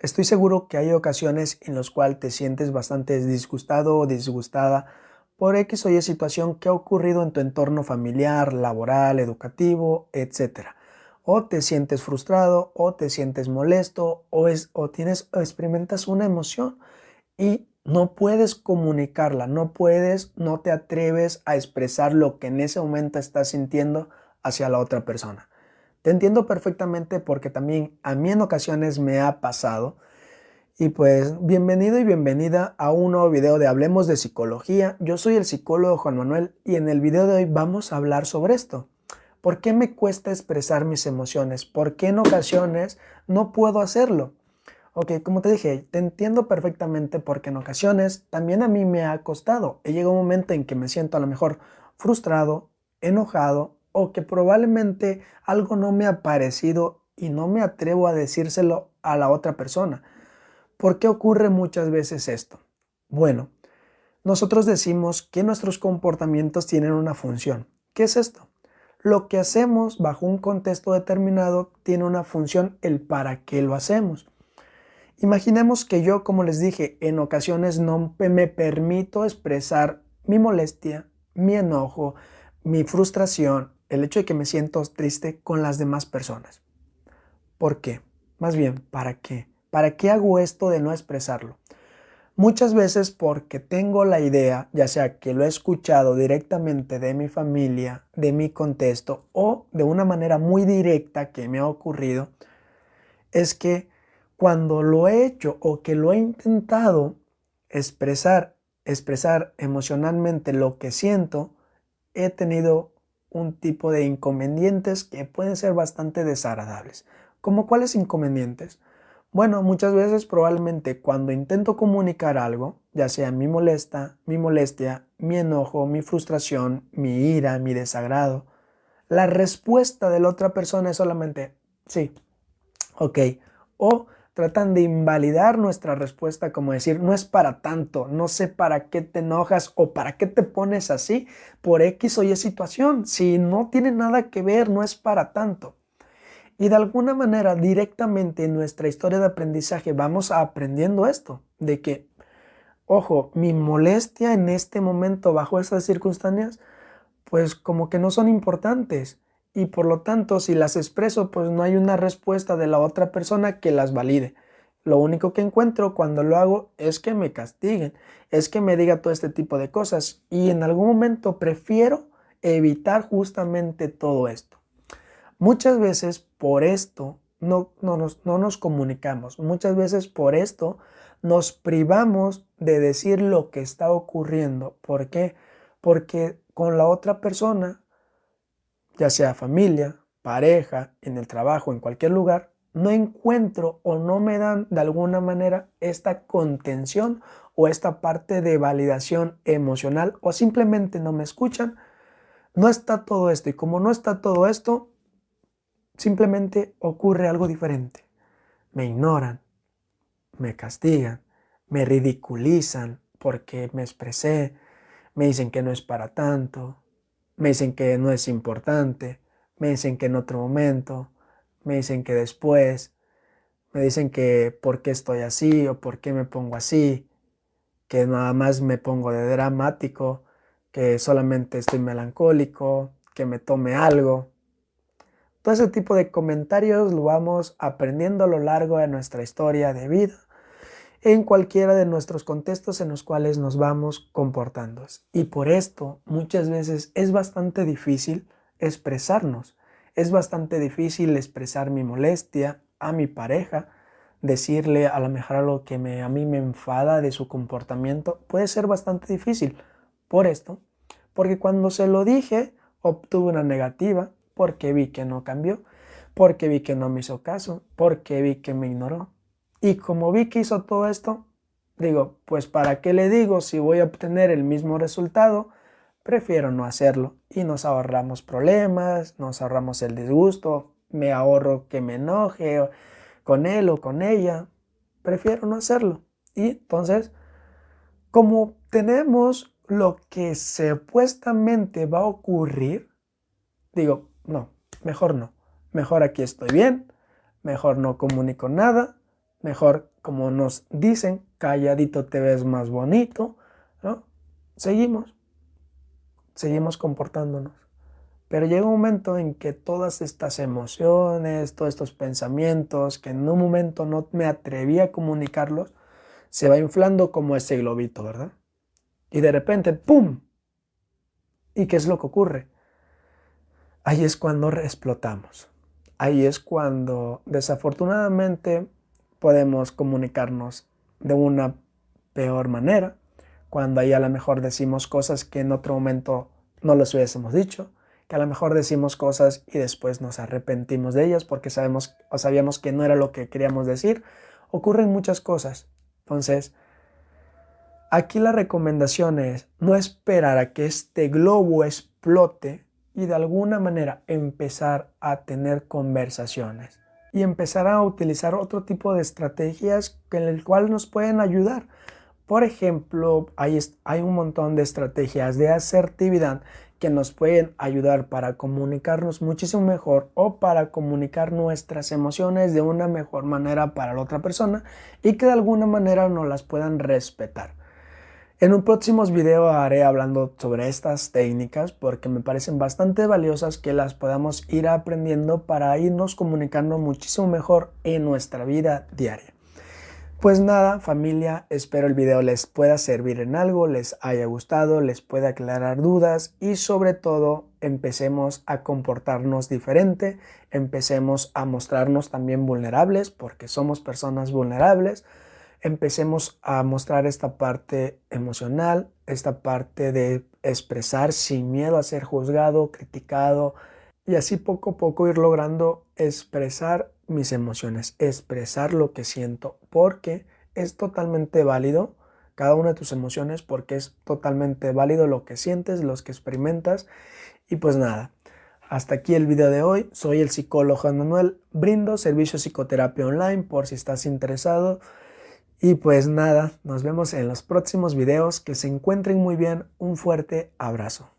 Estoy seguro que hay ocasiones en las cuales te sientes bastante disgustado o disgustada por X o Y situación que ha ocurrido en tu entorno familiar, laboral, educativo, etc. O te sientes frustrado o te sientes molesto o, es, o tienes o experimentas una emoción y no puedes comunicarla, no puedes, no te atreves a expresar lo que en ese momento estás sintiendo hacia la otra persona. Te entiendo perfectamente porque también a mí en ocasiones me ha pasado. Y pues bienvenido y bienvenida a un nuevo video de Hablemos de Psicología. Yo soy el psicólogo Juan Manuel y en el video de hoy vamos a hablar sobre esto. ¿Por qué me cuesta expresar mis emociones? ¿Por qué en ocasiones no puedo hacerlo? Ok, como te dije, te entiendo perfectamente porque en ocasiones también a mí me ha costado. He llegado un momento en que me siento a lo mejor frustrado, enojado o que probablemente algo no me ha parecido y no me atrevo a decírselo a la otra persona. ¿Por qué ocurre muchas veces esto? Bueno, nosotros decimos que nuestros comportamientos tienen una función. ¿Qué es esto? Lo que hacemos bajo un contexto determinado tiene una función, el para qué lo hacemos. Imaginemos que yo, como les dije, en ocasiones no me permito expresar mi molestia, mi enojo, mi frustración, el hecho de que me siento triste con las demás personas. ¿Por qué? Más bien, ¿para qué? ¿Para qué hago esto de no expresarlo? Muchas veces porque tengo la idea, ya sea que lo he escuchado directamente de mi familia, de mi contexto o de una manera muy directa que me ha ocurrido, es que cuando lo he hecho o que lo he intentado expresar, expresar emocionalmente lo que siento, he tenido un tipo de inconvenientes que pueden ser bastante desagradables. ¿Como cuáles inconvenientes? Bueno, muchas veces probablemente cuando intento comunicar algo, ya sea mi molesta, mi molestia, mi enojo, mi frustración, mi ira, mi desagrado, la respuesta de la otra persona es solamente sí, ok, o tratan de invalidar nuestra respuesta como decir, no es para tanto, no sé para qué te enojas o para qué te pones así por X o Y situación, si no tiene nada que ver, no es para tanto. Y de alguna manera directamente en nuestra historia de aprendizaje vamos aprendiendo esto, de que, ojo, mi molestia en este momento bajo esas circunstancias, pues como que no son importantes y por lo tanto si las expreso pues no hay una respuesta de la otra persona que las valide. Lo único que encuentro cuando lo hago es que me castiguen, es que me diga todo este tipo de cosas y en algún momento prefiero evitar justamente todo esto. Muchas veces por esto no, no, nos, no nos comunicamos, muchas veces por esto nos privamos de decir lo que está ocurriendo. ¿Por qué? Porque con la otra persona ya sea familia, pareja, en el trabajo, en cualquier lugar, no encuentro o no me dan de alguna manera esta contención o esta parte de validación emocional o simplemente no me escuchan, no está todo esto. Y como no está todo esto, simplemente ocurre algo diferente. Me ignoran, me castigan, me ridiculizan porque me expresé, me dicen que no es para tanto, me dicen que no es importante, me dicen que en otro momento, me dicen que después, me dicen que por qué estoy así o por qué me pongo así, que nada más me pongo de dramático, que solamente estoy melancólico, que me tome algo. Todo ese tipo de comentarios lo vamos aprendiendo a lo largo de nuestra historia de vida en cualquiera de nuestros contextos en los cuales nos vamos comportando. Y por esto muchas veces es bastante difícil expresarnos, es bastante difícil expresar mi molestia a mi pareja, decirle a lo mejor algo que me, a mí me enfada de su comportamiento, puede ser bastante difícil. Por esto, porque cuando se lo dije, obtuve una negativa, porque vi que no cambió, porque vi que no me hizo caso, porque vi que me ignoró, y como vi que hizo todo esto, digo, pues ¿para qué le digo si voy a obtener el mismo resultado? Prefiero no hacerlo y nos ahorramos problemas, nos ahorramos el disgusto, me ahorro que me enoje con él o con ella. Prefiero no hacerlo. Y entonces, como tenemos lo que supuestamente va a ocurrir, digo, no, mejor no. Mejor aquí estoy bien, mejor no comunico nada, mejor como nos dicen, calladito te ves más bonito, ¿no? Seguimos, seguimos comportándonos. Pero llega un momento en que todas estas emociones, todos estos pensamientos, que en un momento no me atreví a comunicarlos, se va inflando como ese globito, ¿verdad? Y de repente, ¡pum! ¿Y qué es lo que ocurre? Ahí es cuando explotamos. Ahí es cuando desafortunadamente podemos comunicarnos de una peor manera, cuando ahí a lo mejor decimos cosas que en otro momento no les hubiésemos dicho, que a lo mejor decimos cosas y después nos arrepentimos de ellas porque sabemos o sabíamos que no era lo que queríamos decir. Ocurren muchas cosas. Entonces, aquí la recomendación es no esperar a que este globo explote y de alguna manera empezar a tener conversaciones y empezar a utilizar otro tipo de estrategias en el cual nos pueden ayudar. Por ejemplo, hay, hay un montón de estrategias de asertividad que nos pueden ayudar para comunicarnos muchísimo mejor o para comunicar nuestras emociones de una mejor manera para la otra persona y que de alguna manera nos las puedan respetar. En un próximo video haré hablando sobre estas técnicas porque me parecen bastante valiosas que las podamos ir aprendiendo para irnos comunicando muchísimo mejor en nuestra vida diaria. Pues nada, familia, espero el video les pueda servir en algo, les haya gustado, les pueda aclarar dudas y sobre todo empecemos a comportarnos diferente, empecemos a mostrarnos también vulnerables porque somos personas vulnerables, empecemos a mostrar esta parte emocional, esta parte de expresar sin miedo a ser juzgado, criticado y así poco a poco ir logrando expresar mis emociones, expresar lo que siento, porque es totalmente válido cada una de tus emociones, porque es totalmente válido lo que sientes, los que experimentas. Y pues nada, hasta aquí el video de hoy. Soy el psicólogo Manuel, brindo servicio de psicoterapia online por si estás interesado. Y pues nada, nos vemos en los próximos videos. Que se encuentren muy bien. Un fuerte abrazo.